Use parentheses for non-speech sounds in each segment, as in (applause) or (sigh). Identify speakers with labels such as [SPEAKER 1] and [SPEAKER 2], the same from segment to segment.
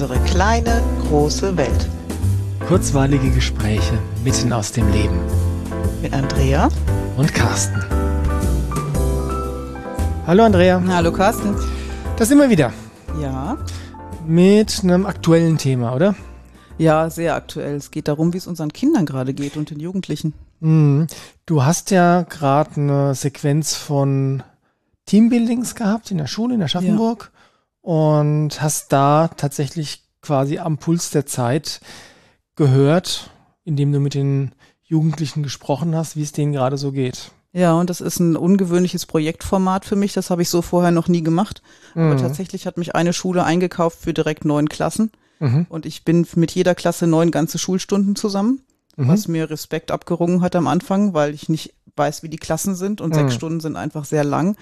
[SPEAKER 1] Unsere kleine, große Welt.
[SPEAKER 2] Kurzweilige Gespräche mitten aus dem Leben.
[SPEAKER 1] Mit Andrea
[SPEAKER 2] und Carsten. Hallo Andrea.
[SPEAKER 1] Hallo Carsten.
[SPEAKER 2] Da sind wir wieder.
[SPEAKER 1] Ja.
[SPEAKER 2] Mit einem aktuellen Thema, oder?
[SPEAKER 1] Ja, sehr aktuell. Es geht darum, wie es unseren Kindern gerade geht und den Jugendlichen.
[SPEAKER 2] Mhm. Du hast ja gerade eine Sequenz von Teambuildings gehabt in der Schule in Aschaffenburg ja. Und hast da tatsächlich quasi am Puls der Zeit gehört, indem du mit den Jugendlichen gesprochen hast, wie es denen gerade so geht.
[SPEAKER 1] Ja, und das ist ein ungewöhnliches Projektformat für mich. Das habe ich so vorher noch nie gemacht. Mhm. Aber tatsächlich hat mich eine Schule eingekauft für direkt neun Klassen. Mhm. Und ich bin mit jeder Klasse neun ganze Schulstunden zusammen, mhm. was mir Respekt abgerungen hat am Anfang, weil ich nicht weiß, wie die Klassen sind und mhm. sechs Stunden sind einfach sehr lang.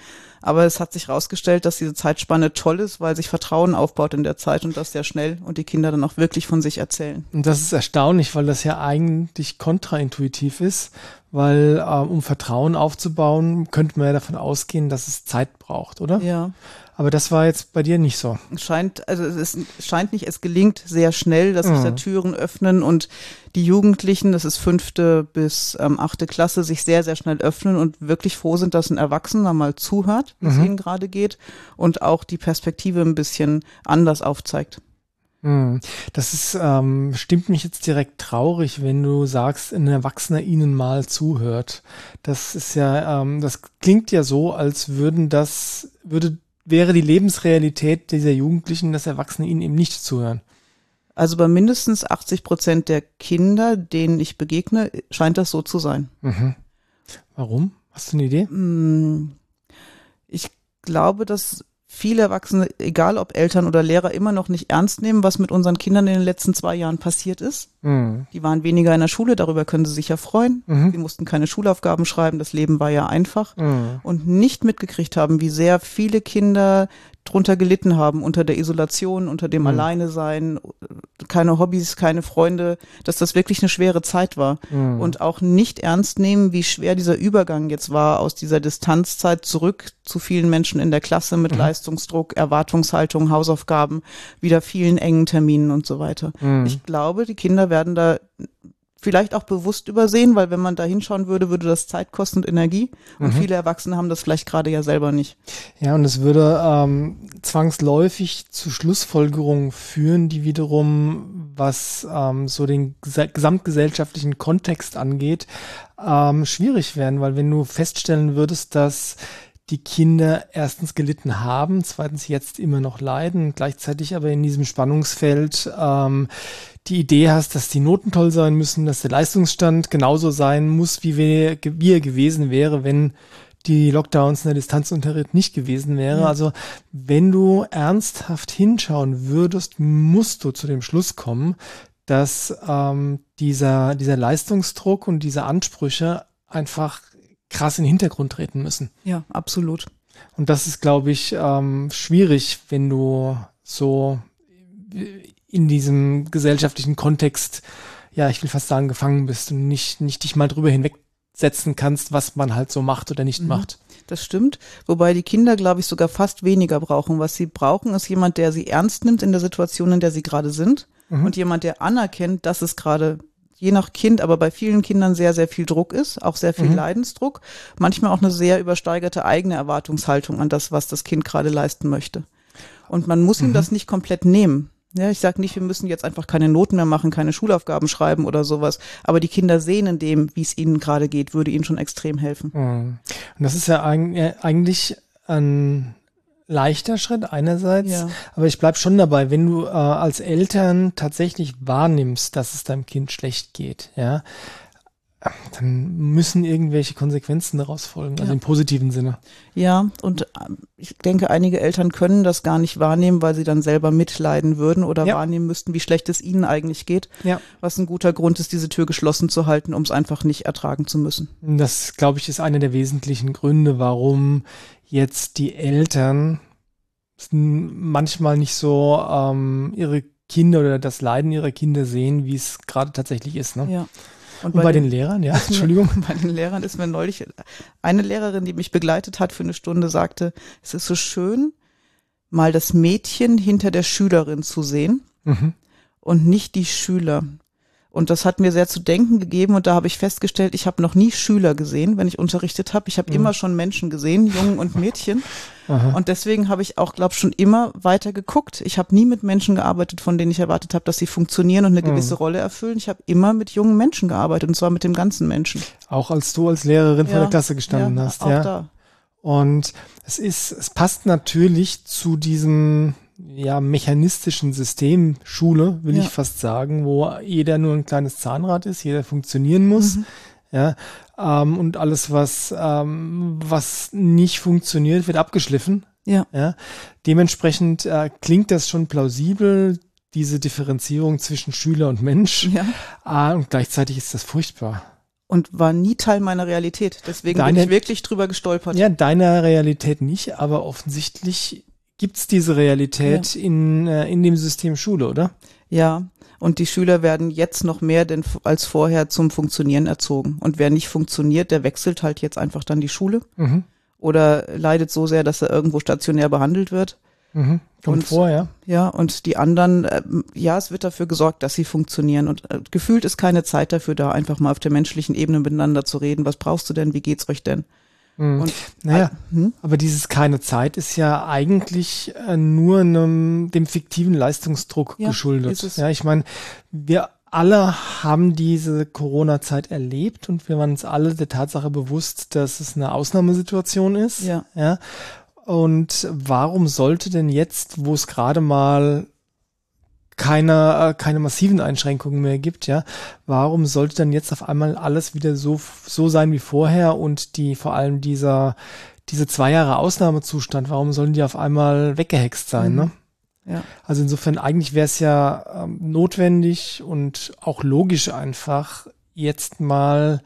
[SPEAKER 1] Aber es hat sich herausgestellt, dass diese Zeitspanne toll ist, weil sich Vertrauen aufbaut in der Zeit und das sehr schnell und die Kinder dann auch wirklich von sich erzählen.
[SPEAKER 2] Und das ist erstaunlich, weil das ja eigentlich kontraintuitiv ist, weil äh, um Vertrauen aufzubauen, könnte man ja davon ausgehen, dass es Zeit braucht, oder?
[SPEAKER 1] Ja.
[SPEAKER 2] Aber das war jetzt bei dir nicht so.
[SPEAKER 1] Scheint, also es ist, scheint nicht, es gelingt sehr schnell, dass sich mhm. da Türen öffnen und die Jugendlichen, das ist fünfte bis ähm, achte Klasse, sich sehr, sehr schnell öffnen und wirklich froh sind, dass ein Erwachsener mal zuhört, wie es mhm. ihnen gerade geht und auch die Perspektive ein bisschen anders aufzeigt.
[SPEAKER 2] Mhm. Das ist, ähm, stimmt mich jetzt direkt traurig, wenn du sagst, ein Erwachsener ihnen mal zuhört. Das ist ja, ähm, das klingt ja so, als würden das, würde wäre die Lebensrealität dieser Jugendlichen, dass Erwachsene ihnen eben nicht zuhören.
[SPEAKER 1] Also bei mindestens 80 Prozent der Kinder, denen ich begegne, scheint das so zu sein.
[SPEAKER 2] Mhm. Warum? Hast du eine Idee?
[SPEAKER 1] Ich glaube, dass viele Erwachsene, egal ob Eltern oder Lehrer, immer noch nicht ernst nehmen, was mit unseren Kindern in den letzten zwei Jahren passiert ist. Mhm. Die waren weniger in der Schule, darüber können sie sich ja freuen. Mhm. Sie mussten keine Schulaufgaben schreiben, das Leben war ja einfach. Mhm. Und nicht mitgekriegt haben, wie sehr viele Kinder drunter gelitten haben, unter der Isolation, unter dem mhm. Alleinesein, keine Hobbys, keine Freunde, dass das wirklich eine schwere Zeit war. Mhm. Und auch nicht ernst nehmen, wie schwer dieser Übergang jetzt war aus dieser Distanzzeit zurück zu vielen Menschen in der Klasse mit mhm. Leistungsdruck, Erwartungshaltung, Hausaufgaben, wieder vielen engen Terminen und so weiter. Mhm. Ich glaube, die Kinder werden da vielleicht auch bewusst übersehen, weil wenn man da hinschauen würde, würde das Zeit kosten und Energie. Und mhm. viele Erwachsene haben das vielleicht gerade ja selber nicht.
[SPEAKER 2] Ja, und es würde ähm, zwangsläufig zu Schlussfolgerungen führen, die wiederum, was ähm, so den gesamtgesellschaftlichen Kontext angeht, ähm, schwierig werden, weil wenn du feststellen würdest, dass die Kinder erstens gelitten haben, zweitens jetzt immer noch leiden, gleichzeitig aber in diesem Spannungsfeld ähm, die Idee hast, dass die Noten toll sein müssen, dass der Leistungsstand genauso sein muss, wie, wir, wie er gewesen wäre, wenn die Lockdowns in der Distanzunterricht nicht gewesen wäre. Ja. Also wenn du ernsthaft hinschauen würdest, musst du zu dem Schluss kommen, dass ähm, dieser, dieser Leistungsdruck und diese Ansprüche einfach krass in den Hintergrund treten müssen.
[SPEAKER 1] Ja, absolut.
[SPEAKER 2] Und das ist, glaube ich, ähm, schwierig, wenn du so in diesem gesellschaftlichen Kontext, ja, ich will fast sagen, gefangen bist und nicht, nicht dich mal drüber hinwegsetzen kannst, was man halt so macht oder nicht mhm. macht.
[SPEAKER 1] Das stimmt. Wobei die Kinder, glaube ich, sogar fast weniger brauchen. Was sie brauchen, ist jemand, der sie ernst nimmt in der Situation, in der sie gerade sind. Mhm. Und jemand, der anerkennt, dass es gerade je nach Kind, aber bei vielen Kindern sehr, sehr viel Druck ist, auch sehr viel mhm. Leidensdruck, manchmal auch eine sehr übersteigerte eigene Erwartungshaltung an das, was das Kind gerade leisten möchte. Und man muss mhm. ihm das nicht komplett nehmen. Ja, ich sage nicht, wir müssen jetzt einfach keine Noten mehr machen, keine Schulaufgaben schreiben oder sowas. Aber die Kinder sehen in dem, wie es ihnen gerade geht, würde ihnen schon extrem helfen.
[SPEAKER 2] Mhm. Und das ist ja eigentlich ein leichter Schritt einerseits, ja. aber ich bleib schon dabei, wenn du äh, als Eltern tatsächlich wahrnimmst, dass es deinem Kind schlecht geht, ja, dann müssen irgendwelche Konsequenzen daraus folgen, also ja. im positiven Sinne.
[SPEAKER 1] Ja, und äh, ich denke, einige Eltern können das gar nicht wahrnehmen, weil sie dann selber mitleiden würden oder ja. wahrnehmen müssten, wie schlecht es ihnen eigentlich geht. Ja. Was ein guter Grund ist, diese Tür geschlossen zu halten, um es einfach nicht ertragen zu müssen.
[SPEAKER 2] Das, glaube ich, ist einer der wesentlichen Gründe, warum jetzt die Eltern manchmal nicht so ähm, ihre Kinder oder das Leiden ihrer Kinder sehen, wie es gerade tatsächlich ist. Ne?
[SPEAKER 1] Ja.
[SPEAKER 2] Und, bei, Und bei den, den, Lehrern, ja, (laughs) Entschuldigung.
[SPEAKER 1] Mir, bei den Lehrern ist mir neulich eine Lehrerin, die mich begleitet hat für eine Stunde, sagte, es ist so schön, mal das Mädchen hinter der Schülerin zu sehen mhm. und nicht die Schüler. Und das hat mir sehr zu denken gegeben und da habe ich festgestellt, ich habe noch nie Schüler gesehen, wenn ich unterrichtet habe. Ich habe mhm. immer schon Menschen gesehen, Jungen und Mädchen. (laughs) Und deswegen habe ich auch, glaube ich, schon immer weiter geguckt. Ich habe nie mit Menschen gearbeitet, von denen ich erwartet habe, dass sie funktionieren und eine mhm. gewisse Rolle erfüllen. Ich habe immer mit jungen Menschen gearbeitet und zwar mit dem ganzen Menschen.
[SPEAKER 2] Auch als du als Lehrerin ja, vor der Klasse gestanden ja, hast, auch ja. Da. Und es ist, es passt natürlich zu diesem ja, mechanistischen System Schule, will ja. ich fast sagen, wo jeder nur ein kleines Zahnrad ist, jeder funktionieren muss. Mhm. Ja, ähm, und alles, was, ähm, was nicht funktioniert, wird abgeschliffen. Ja. ja. Dementsprechend äh, klingt das schon plausibel, diese Differenzierung zwischen Schüler und Mensch. Ja. Äh, und gleichzeitig ist das furchtbar.
[SPEAKER 1] Und war nie Teil meiner Realität. Deswegen Deine, bin ich wirklich drüber gestolpert.
[SPEAKER 2] Ja, deiner Realität nicht, aber offensichtlich gibt es diese Realität ja. in, äh, in dem System Schule, oder?
[SPEAKER 1] Ja, und die Schüler werden jetzt noch mehr denn als vorher zum Funktionieren erzogen. Und wer nicht funktioniert, der wechselt halt jetzt einfach dann die Schule mhm. oder leidet so sehr, dass er irgendwo stationär behandelt wird.
[SPEAKER 2] Mhm. Kommt und, vor, ja.
[SPEAKER 1] Ja, und die anderen, äh, ja, es wird dafür gesorgt, dass sie funktionieren. Und äh, gefühlt ist keine Zeit dafür da, einfach mal auf der menschlichen Ebene miteinander zu reden. Was brauchst du denn? Wie geht's euch denn?
[SPEAKER 2] Mhm. Und, naja, hm? aber dieses keine Zeit ist ja eigentlich äh, nur einem, dem fiktiven Leistungsdruck ja, geschuldet. Ja, ich meine, wir alle haben diese Corona-Zeit erlebt und wir waren uns alle der Tatsache bewusst, dass es eine Ausnahmesituation ist. Ja. ja. Und warum sollte denn jetzt, wo es gerade mal keine, äh, keine massiven Einschränkungen mehr gibt, ja, warum sollte dann jetzt auf einmal alles wieder so, so sein wie vorher und die, vor allem dieser, diese zwei Jahre Ausnahmezustand, warum sollen die auf einmal weggehext sein, mhm. ne? Ja. Also insofern eigentlich wäre es ja ähm, notwendig und auch logisch einfach, jetzt mal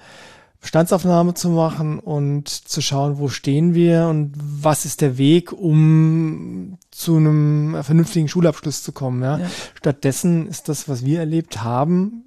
[SPEAKER 2] Bestandsaufnahme zu machen und zu schauen, wo stehen wir und was ist der Weg, um zu einem vernünftigen Schulabschluss zu kommen. Ja? ja. Stattdessen ist das, was wir erlebt haben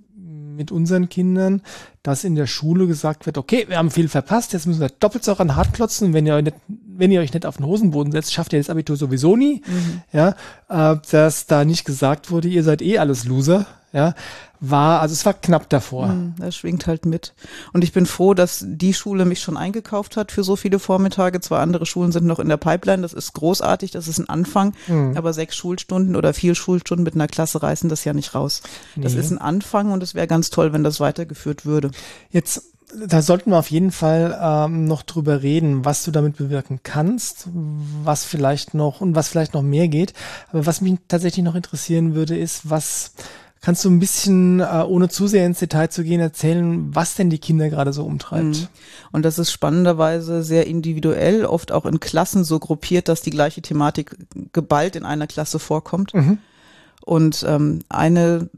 [SPEAKER 2] mit unseren Kindern, dass in der Schule gesagt wird, okay, wir haben viel verpasst, jetzt müssen wir doppelt so ran hart klotzen. Wenn ihr, nicht, wenn ihr euch nicht auf den Hosenboden setzt, schafft ihr das Abitur sowieso nie. Mhm. Ja, äh, dass da nicht gesagt wurde, ihr seid eh alles Loser. Ja, war, also es war knapp davor.
[SPEAKER 1] Hm, das schwingt halt mit. Und ich bin froh, dass die Schule mich schon eingekauft hat für so viele Vormittage. Zwei andere Schulen sind noch in der Pipeline. Das ist großartig, das ist ein Anfang. Mhm. Aber sechs Schulstunden oder vier Schulstunden mit einer Klasse reißen das ja nicht raus. Das nee. ist ein Anfang und es wäre ganz toll, wenn das weitergeführt würde.
[SPEAKER 2] Jetzt da sollten wir auf jeden Fall ähm, noch drüber reden, was du damit bewirken kannst, was vielleicht noch und was vielleicht noch mehr geht. Aber was mich tatsächlich noch interessieren würde, ist, was Kannst du ein bisschen, äh, ohne zu sehr ins Detail zu gehen, erzählen, was denn die Kinder gerade so umtreibt? Mhm.
[SPEAKER 1] Und das ist spannenderweise sehr individuell, oft auch in Klassen so gruppiert, dass die gleiche Thematik geballt in einer Klasse vorkommt. Mhm. Und ähm, eine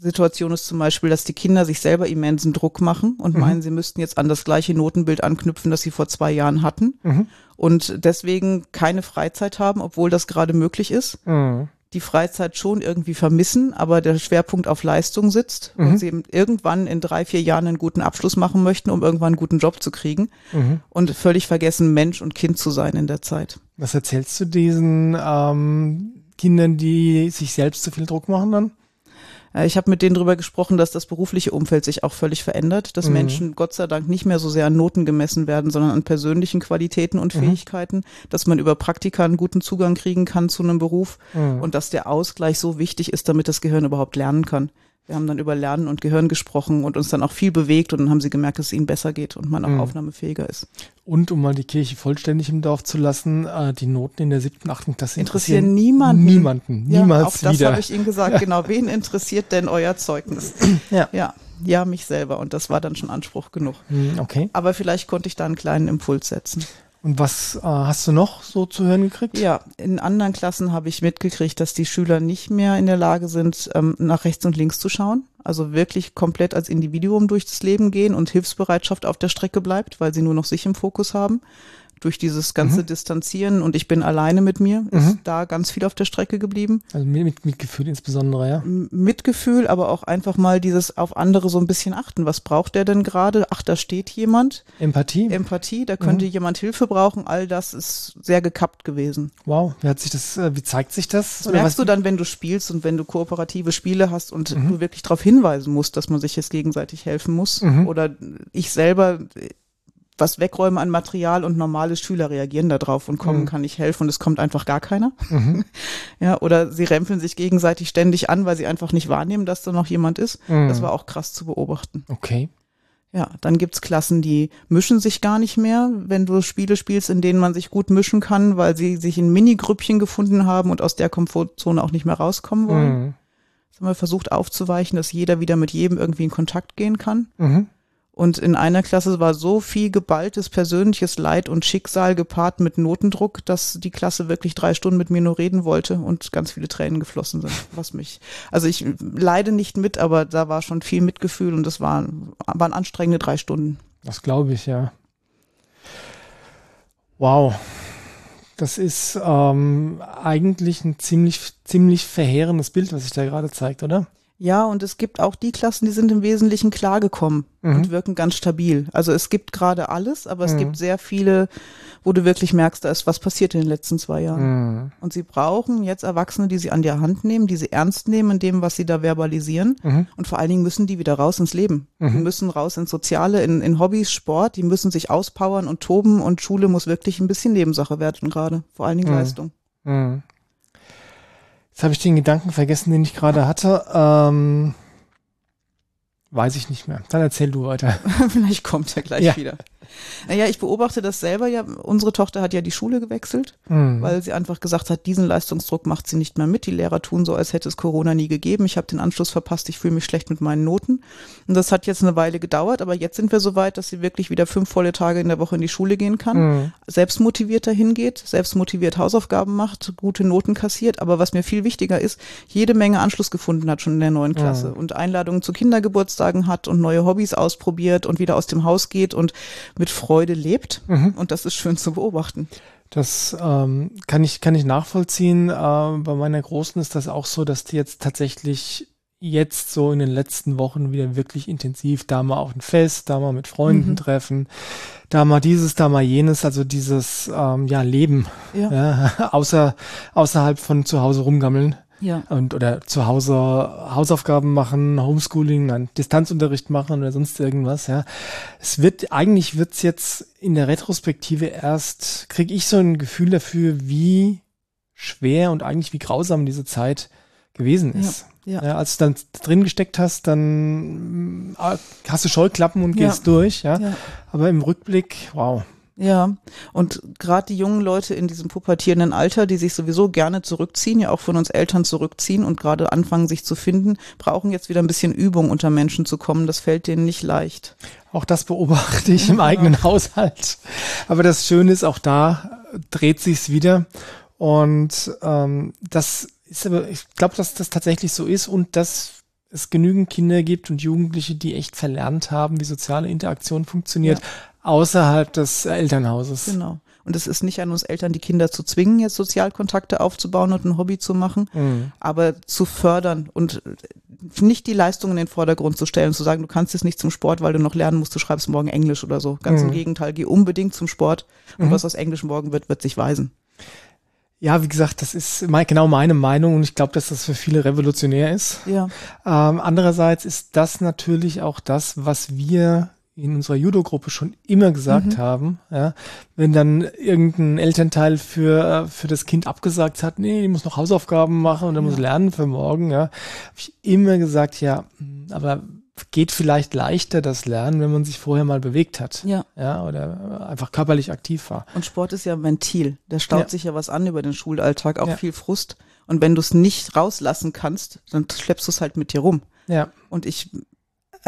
[SPEAKER 1] Situation ist zum Beispiel, dass die Kinder sich selber immensen Druck machen und mhm. meinen, sie müssten jetzt an das gleiche Notenbild anknüpfen, das sie vor zwei Jahren hatten. Mhm. Und deswegen keine Freizeit haben, obwohl das gerade möglich ist. Mhm die Freizeit schon irgendwie vermissen, aber der Schwerpunkt auf Leistung sitzt mhm. und sie irgendwann in drei, vier Jahren einen guten Abschluss machen möchten, um irgendwann einen guten Job zu kriegen mhm. und völlig vergessen, Mensch und Kind zu sein in der Zeit.
[SPEAKER 2] Was erzählst du diesen ähm, Kindern, die sich selbst zu viel Druck machen dann?
[SPEAKER 1] Äh, ich habe mit denen darüber gesprochen, dass das berufliche Umfeld sich auch völlig verändert, dass mhm. Menschen Gott sei Dank nicht mehr so sehr an Noten gemessen werden, sondern an persönlichen Qualitäten und mhm. Fähigkeiten, dass man über Praktika einen guten Zugang kriegen kann zu einem Beruf mhm. und dass der Ausgleich so wichtig ist, damit das Gehirn überhaupt lernen kann. Wir haben dann über Lernen und Gehirn gesprochen und uns dann auch viel bewegt und dann haben sie gemerkt, dass es ihnen besser geht und man auch mhm. aufnahmefähiger ist.
[SPEAKER 2] Und um mal die Kirche vollständig im Dorf zu lassen, äh, die Noten in der siebten, achten Klasse
[SPEAKER 1] interessieren, interessieren niemanden.
[SPEAKER 2] Niemanden,
[SPEAKER 1] ja,
[SPEAKER 2] niemals
[SPEAKER 1] auch wieder. Das habe ich Ihnen gesagt, (laughs) ja. genau. Wen interessiert denn euer Zeugnis? (clears throat) ja. ja. Ja, mich selber. Und das war dann schon Anspruch genug.
[SPEAKER 2] Hm, okay.
[SPEAKER 1] Aber vielleicht konnte ich da einen kleinen Impuls setzen.
[SPEAKER 2] Und was äh, hast du noch so zu hören gekriegt?
[SPEAKER 1] Ja, in anderen Klassen habe ich mitgekriegt, dass die Schüler nicht mehr in der Lage sind, ähm, nach rechts und links zu schauen. Also wirklich komplett als Individuum durch das Leben gehen und Hilfsbereitschaft auf der Strecke bleibt, weil sie nur noch sich im Fokus haben. Durch dieses ganze mhm. Distanzieren und ich bin alleine mit mir, ist mhm. da ganz viel auf der Strecke geblieben.
[SPEAKER 2] Also mit Mitgefühl insbesondere, ja.
[SPEAKER 1] Mitgefühl, aber auch einfach mal dieses auf andere so ein bisschen achten. Was braucht der denn gerade? Ach, da steht jemand.
[SPEAKER 2] Empathie.
[SPEAKER 1] Empathie, da könnte mhm. jemand Hilfe brauchen. All das ist sehr gekappt gewesen.
[SPEAKER 2] Wow, wie hat sich das, äh, wie zeigt sich das?
[SPEAKER 1] Das merkst du dann, wenn du spielst und wenn du kooperative Spiele hast und mhm. du wirklich darauf hinweisen musst, dass man sich jetzt gegenseitig helfen muss. Mhm. Oder ich selber was wegräumen an Material und normale Schüler reagieren darauf und kommen, mhm. kann ich helfen und es kommt einfach gar keiner. Mhm. (laughs) Ja, oder sie rempeln sich gegenseitig ständig an, weil sie einfach nicht wahrnehmen, dass da noch jemand ist. Mhm. Das war auch krass zu beobachten.
[SPEAKER 2] Okay.
[SPEAKER 1] Ja, dann gibt's Klassen, die mischen sich gar nicht mehr, wenn du Spiele spielst, in denen man sich gut mischen kann, weil sie sich in Mini-Grüppchen gefunden haben und aus der Komfortzone auch nicht mehr rauskommen wollen. Mhm. Das haben wir versucht aufzuweichen, dass jeder wieder mit jedem irgendwie in Kontakt gehen kann. Und in einer Klasse war so viel geballtes persönliches Leid und Schicksal gepaart mit Notendruck, dass die Klasse wirklich drei Stunden mit mir nur reden wollte und ganz viele Tränen geflossen sind, was mich, also ich leide nicht mit, aber da war schon viel Mitgefühl und das waren, waren anstrengende drei Stunden.
[SPEAKER 2] Das glaube ich, ja. Wow. Das ist ähm, eigentlich ein ziemlich, ziemlich verheerendes Bild, was sich da gerade zeigt, oder?
[SPEAKER 1] Ja, und es gibt auch die Klassen, die sind im Wesentlichen klargekommen mhm. und wirken ganz stabil. Also es gibt gerade alles, aber es mhm. gibt sehr viele, wo du wirklich merkst, da ist was passiert in den letzten zwei Jahren. Mhm. Und sie brauchen jetzt Erwachsene, die sie an die Hand nehmen, die sie ernst nehmen in dem, was sie da verbalisieren. Mhm. Und vor allen Dingen müssen die wieder raus ins Leben. Die mhm. müssen raus ins Soziale, in, in Hobbys, Sport, die müssen sich auspowern und toben und Schule muss wirklich ein bisschen Nebensache werden gerade. Vor allen Dingen mhm. Leistung.
[SPEAKER 2] Jetzt habe ich den Gedanken vergessen, den ich gerade hatte. Ähm, weiß ich nicht mehr. Dann erzähl du weiter. (laughs)
[SPEAKER 1] Vielleicht kommt er gleich ja. wieder. Naja, ich beobachte das selber ja. Unsere Tochter hat ja die Schule gewechselt, mhm. weil sie einfach gesagt hat, diesen Leistungsdruck macht sie nicht mehr mit. Die Lehrer tun so, als hätte es Corona nie gegeben. Ich habe den Anschluss verpasst, ich fühle mich schlecht mit meinen Noten. Und das hat jetzt eine Weile gedauert, aber jetzt sind wir so weit, dass sie wirklich wieder fünf volle Tage in der Woche in die Schule gehen kann, mhm. selbstmotiviert dahin geht, selbstmotiviert Hausaufgaben macht, gute Noten kassiert. Aber was mir viel wichtiger ist, jede Menge Anschluss gefunden hat schon in der neuen Klasse mhm. und Einladungen zu Kindergeburtstagen hat und neue Hobbys ausprobiert und wieder aus dem Haus geht und mit Freude lebt. Mhm. Und das ist schön zu beobachten.
[SPEAKER 2] Das ähm, kann ich kann ich nachvollziehen. Äh, bei meiner Großen ist das auch so, dass die jetzt tatsächlich jetzt so in den letzten Wochen wieder wirklich intensiv, da mal auf ein Fest, da mal mit Freunden mhm. treffen, da mal dieses, da mal jenes, also dieses ähm, ja Leben, ja. ja. (laughs) außer außerhalb von zu Hause rumgammeln. Ja. Und oder zu Hause Hausaufgaben machen, Homeschooling, Distanzunterricht machen oder sonst irgendwas, ja. Es wird, eigentlich wird's jetzt in der Retrospektive erst, kriege ich so ein Gefühl dafür, wie schwer und eigentlich wie grausam diese Zeit gewesen ist. Ja, ja. ja als du dann drin gesteckt hast, dann äh, hast du Scheuklappen und gehst durch, ja. Aber im Rückblick, wow,
[SPEAKER 1] ja, und gerade die jungen Leute in diesem pubertierenden Alter, die sich sowieso gerne zurückziehen, ja auch von uns Eltern zurückziehen und gerade anfangen, sich zu finden, brauchen jetzt wieder ein bisschen Übung, unter Menschen zu kommen. Das fällt denen nicht leicht.
[SPEAKER 2] Auch das beobachte ich im (laughs) eigenen Haushalt. Aber das Schöne ist, auch da dreht sich's wieder. Und ähm, das ist aber, ich glaube, dass das tatsächlich so ist und dass es genügend Kinder gibt und Jugendliche, die echt verlernt haben, wie soziale Interaktion funktioniert, ja außerhalb des Elternhauses.
[SPEAKER 1] Genau. Und es ist nicht an uns Eltern, die Kinder zu zwingen, jetzt Sozialkontakte aufzubauen und ein Hobby zu machen, mhm. aber zu fördern und nicht die Leistung in den Vordergrund zu stellen, zu sagen, du kannst jetzt nicht zum Sport, weil du noch lernen musst, du schreibst morgen Englisch oder so. Ganz mhm. im Gegenteil, geh unbedingt zum Sport und mhm. was aus Englisch morgen wird, wird sich weisen.
[SPEAKER 2] Ja, wie gesagt, das ist mein, genau meine Meinung und ich glaube, dass das für viele revolutionär ist. Ja. Ähm, andererseits ist das natürlich auch das, was wir in unserer Judo-Gruppe schon immer gesagt mhm. haben, ja, wenn dann irgendein Elternteil für, für das Kind abgesagt hat, nee, die muss noch Hausaufgaben machen und er ja. muss lernen für morgen, ja, habe ich immer gesagt, ja, aber geht vielleicht leichter das Lernen, wenn man sich vorher mal bewegt hat. Ja. Ja, oder einfach körperlich aktiv war.
[SPEAKER 1] Und Sport ist ja ein Ventil. Da staut ja. sich ja was an über den Schulalltag, auch ja. viel Frust. Und wenn du es nicht rauslassen kannst, dann schleppst du es halt mit dir rum. Ja. Und ich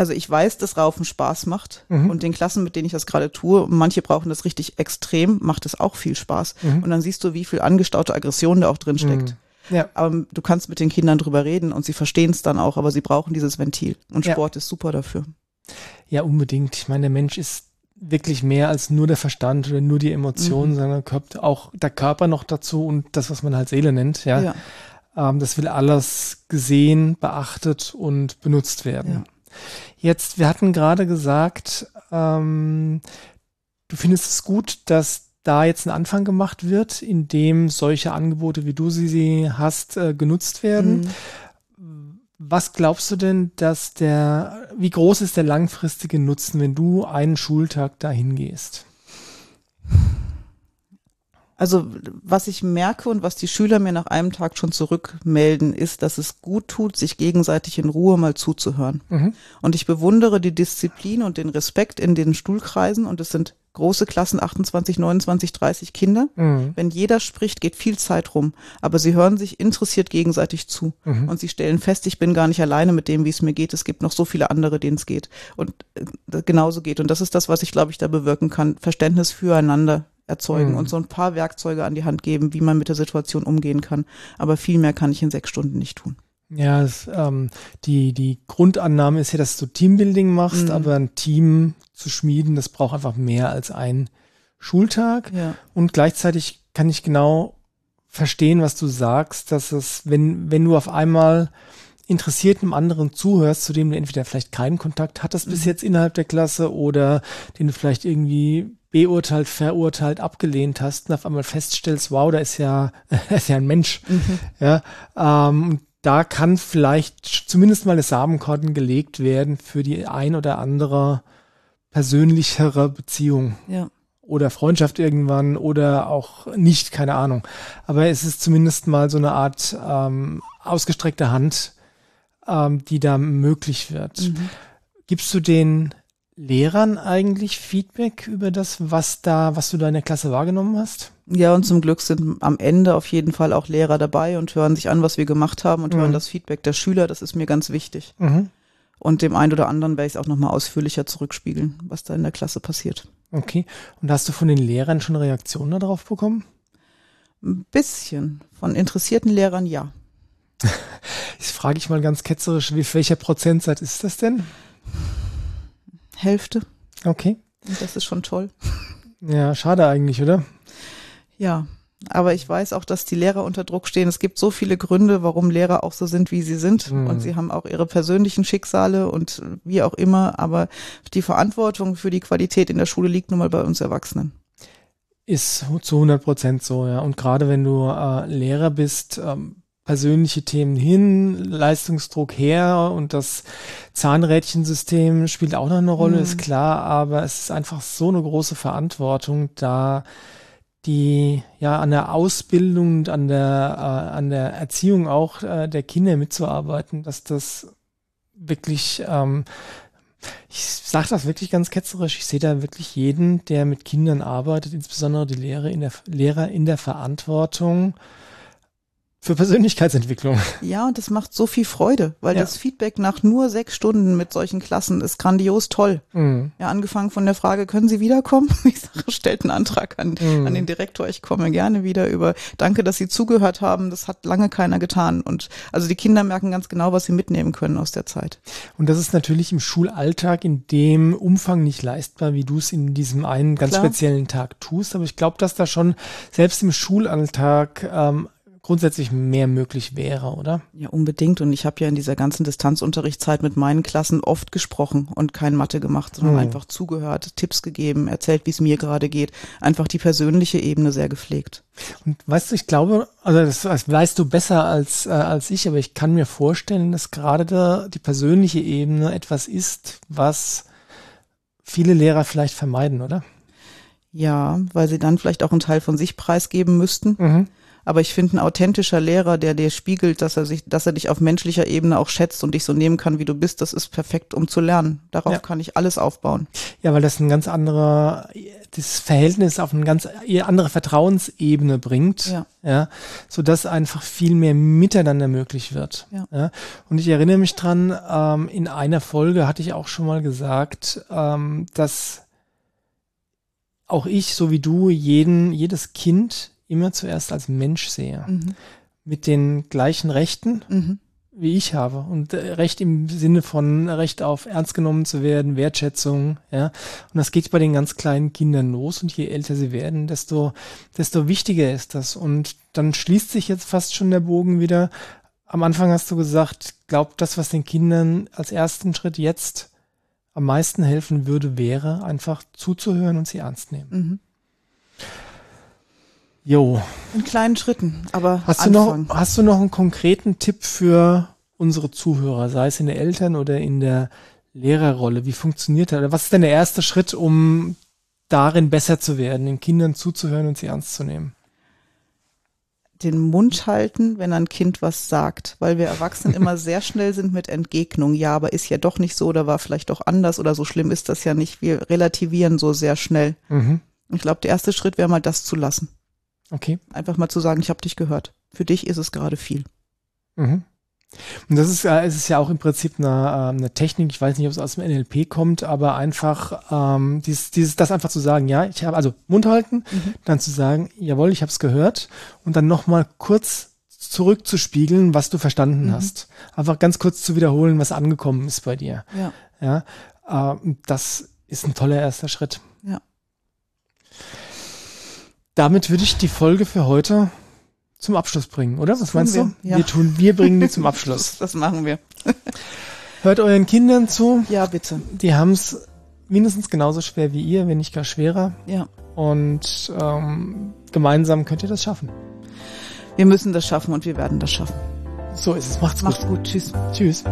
[SPEAKER 1] also ich weiß, dass Raufen Spaß macht mhm. und den Klassen, mit denen ich das gerade tue, manche brauchen das richtig extrem, macht es auch viel Spaß. Mhm. Und dann siehst du, wie viel angestaute Aggression da auch drin steckt. Mhm. Ja. Aber du kannst mit den Kindern drüber reden und sie verstehen es dann auch, aber sie brauchen dieses Ventil. Und Sport ja. ist super dafür.
[SPEAKER 2] Ja, unbedingt. Ich meine, der Mensch ist wirklich mehr als nur der Verstand oder nur die Emotionen, mhm. sondern gehört auch der Körper noch dazu und das, was man halt Seele nennt, ja. ja. Ähm, das will alles gesehen, beachtet und benutzt werden. Ja. Jetzt, wir hatten gerade gesagt, ähm, du findest es gut, dass da jetzt ein Anfang gemacht wird, in dem solche Angebote, wie du sie hast, äh, genutzt werden. Mhm. Was glaubst du denn, dass der, wie groß ist der langfristige Nutzen, wenn du einen Schultag dahin gehst?
[SPEAKER 1] Also was ich merke und was die Schüler mir nach einem Tag schon zurückmelden, ist, dass es gut tut, sich gegenseitig in Ruhe mal zuzuhören. Mhm. Und ich bewundere die Disziplin und den Respekt in den Stuhlkreisen und es sind große Klassen, 28, 29, 30 Kinder. Mhm. Wenn jeder spricht, geht viel Zeit rum. Aber sie hören sich interessiert gegenseitig zu. Mhm. Und sie stellen fest, ich bin gar nicht alleine mit dem, wie es mir geht. Es gibt noch so viele andere, denen es geht. Und äh, genauso geht. Und das ist das, was ich, glaube ich, da bewirken kann. Verständnis füreinander erzeugen mhm. und so ein paar Werkzeuge an die Hand geben, wie man mit der Situation umgehen kann. Aber viel mehr kann ich in sechs Stunden nicht tun.
[SPEAKER 2] Ja, es, ähm, die, die Grundannahme ist ja, dass du Teambuilding machst, mhm. aber ein Team zu schmieden, das braucht einfach mehr als ein Schultag. Ja. Und gleichzeitig kann ich genau verstehen, was du sagst, dass es, wenn, wenn du auf einmal interessiert einem anderen zuhörst, zu dem du entweder vielleicht keinen Kontakt hattest mhm. bis jetzt innerhalb der Klasse oder den du vielleicht irgendwie beurteilt, verurteilt, abgelehnt hast und auf einmal feststellst, wow, da ist ja, (laughs) ist ja ein Mensch. Mhm. Ja, ähm, da kann vielleicht zumindest mal eine Samenkorn gelegt werden für die ein oder andere persönlichere Beziehung. Ja. Oder Freundschaft irgendwann oder auch nicht, keine Ahnung. Aber es ist zumindest mal so eine Art ähm, ausgestreckte Hand, ähm, die da möglich wird. Mhm. Gibst du den Lehrern eigentlich Feedback über das, was da, was du da in der Klasse wahrgenommen hast?
[SPEAKER 1] Ja, und zum Glück sind am Ende auf jeden Fall auch Lehrer dabei und hören sich an, was wir gemacht haben und mhm. hören das Feedback der Schüler. Das ist mir ganz wichtig. Mhm. Und dem einen oder anderen werde ich es auch nochmal ausführlicher zurückspiegeln, was da in der Klasse passiert.
[SPEAKER 2] Okay. Und hast du von den Lehrern schon Reaktionen darauf bekommen?
[SPEAKER 1] Ein bisschen. Von interessierten Lehrern ja. (laughs)
[SPEAKER 2] Jetzt frage ich mal ganz ketzerisch, wie welcher Prozentsatz ist das denn?
[SPEAKER 1] Hälfte.
[SPEAKER 2] Okay.
[SPEAKER 1] Und das ist schon toll. (laughs)
[SPEAKER 2] Ja, schade eigentlich, oder?
[SPEAKER 1] Ja, aber ich weiß auch, dass die Lehrer unter Druck stehen. Es gibt so viele Gründe, warum Lehrer auch so sind, wie sie sind. Mhm. Und sie haben auch ihre persönlichen Schicksale und wie auch immer. Aber die Verantwortung für die Qualität in der Schule liegt nun mal bei uns Erwachsenen.
[SPEAKER 2] Ist zu 100 Prozent so, ja. Und gerade wenn du äh, Lehrer bist, ähm, persönliche Themen hin, Leistungsdruck her und das Zahnrädchensystem spielt auch noch eine Rolle, mhm. ist klar, aber es ist einfach so eine große Verantwortung, da die ja an der Ausbildung und an der äh, an der Erziehung auch äh, der Kinder mitzuarbeiten, dass das wirklich ähm, ich sage das wirklich ganz ketzerisch, ich sehe da wirklich jeden, der mit Kindern arbeitet, insbesondere die Lehrer in der Lehrer in der Verantwortung, für Persönlichkeitsentwicklung.
[SPEAKER 1] Ja, und das macht so viel Freude, weil ja. das Feedback nach nur sechs Stunden mit solchen Klassen ist grandios toll. Mhm. Ja, angefangen von der Frage, können Sie wiederkommen? (laughs) Ich sage, stellt einen Antrag an, mhm. an den Direktor, ich komme gerne wieder über. Danke, dass Sie zugehört haben. Das hat lange keiner getan. Und also die Kinder merken ganz genau, was sie mitnehmen können aus der Zeit.
[SPEAKER 2] Und das ist natürlich im Schulalltag in dem Umfang nicht leistbar, wie du es in diesem einen ganz Klar. speziellen Tag tust. Aber ich glaube, dass da schon selbst im Schulalltag ähm, grundsätzlich mehr möglich wäre, oder?
[SPEAKER 1] Ja, unbedingt. Und ich habe ja in dieser ganzen Distanzunterrichtszeit mit meinen Klassen oft gesprochen und kein Mathe gemacht, sondern hm. einfach zugehört, Tipps gegeben, erzählt, wie es mir gerade geht. Einfach die persönliche Ebene sehr gepflegt.
[SPEAKER 2] Und weißt du, ich glaube, also das, das weißt du besser als, äh, als ich, aber ich kann mir vorstellen, dass gerade da die persönliche Ebene etwas ist, was viele Lehrer vielleicht vermeiden, oder?
[SPEAKER 1] Ja, weil sie dann vielleicht auch einen Teil von sich preisgeben müssten. Mhm. Aber ich finde, ein authentischer Lehrer, der dir spiegelt, dass er sich, dass er dich auf menschlicher Ebene auch schätzt und dich so nehmen kann, wie du bist, das ist perfekt, um zu lernen. Darauf ja. kann ich alles aufbauen.
[SPEAKER 2] Ja, weil das ein ganz anderer, das Verhältnis auf eine ganz andere Vertrauensebene bringt. Ja. Ja, so dass einfach viel mehr miteinander möglich wird. Ja. ja. Und ich erinnere mich dran, ähm, in einer Folge hatte ich auch schon mal gesagt, ähm, dass auch ich, so wie du, jeden, jedes Kind immer zuerst als Mensch sehe. Mhm. Mit den gleichen Rechten, mhm. wie ich habe und äh, Recht im Sinne von Recht auf ernst genommen zu werden, Wertschätzung, ja. Und das geht bei den ganz kleinen Kindern los und je älter sie werden, desto, desto wichtiger ist das. Und dann schließt sich jetzt fast schon der Bogen wieder. Am Anfang hast du gesagt, glaub, das, was den Kindern als ersten Schritt jetzt am meisten helfen würde, wäre einfach zuzuhören und sie ernst nehmen. Mhm.
[SPEAKER 1] Jo. In kleinen Schritten, aber
[SPEAKER 2] hast du noch hast du noch einen konkreten Tipp für unsere Zuhörer, sei es in der Eltern oder in der Lehrerrolle? Wie funktioniert das? Was ist denn der erste Schritt, um darin besser zu werden, den Kindern zuzuhören und sie ernst zu nehmen?
[SPEAKER 1] Den Mund halten, wenn ein Kind was sagt, weil wir Erwachsenen immer (laughs) sehr schnell sind mit Entgegnung. Ja, aber ist ja doch nicht so oder war vielleicht doch anders oder so schlimm ist das ja nicht. Wir relativieren so sehr schnell. Mhm. Ich glaube, der erste Schritt wäre mal das zu lassen.
[SPEAKER 2] Okay.
[SPEAKER 1] Einfach mal zu sagen, ich habe dich gehört. Für dich ist es gerade viel.
[SPEAKER 2] Mhm. Und das ist ja, es ist ja auch im Prinzip eine, ähm, eine Technik, ich weiß nicht, ob es aus dem NLP kommt, aber einfach ähm, dieses, dieses, das einfach zu sagen, ja, ich habe also Mund halten, mhm. dann zu sagen, jawohl, ich habe es gehört und dann nochmal kurz zurückzuspiegeln, was du verstanden mhm. hast. Einfach ganz kurz zu wiederholen, was angekommen ist bei dir. Ja. ja äh, das ist ein toller erster Schritt.
[SPEAKER 1] Ja.
[SPEAKER 2] Damit würde ich die Folge für heute zum Abschluss bringen, oder? Was meinst
[SPEAKER 1] wir.
[SPEAKER 2] du? Ja. Wir tun, wir bringen die zum (laughs) Abschluss.
[SPEAKER 1] Das machen wir. (laughs)
[SPEAKER 2] Hört euren Kindern zu.
[SPEAKER 1] Ja, bitte.
[SPEAKER 2] Die haben es mindestens genauso schwer wie ihr, wenn nicht gar schwerer.
[SPEAKER 1] Ja.
[SPEAKER 2] Und ähm, gemeinsam könnt ihr das schaffen.
[SPEAKER 1] Wir müssen das schaffen und wir werden das schaffen.
[SPEAKER 2] So ist es. Macht's gut. Macht's gut.
[SPEAKER 1] Tschüss.
[SPEAKER 2] Tschüss.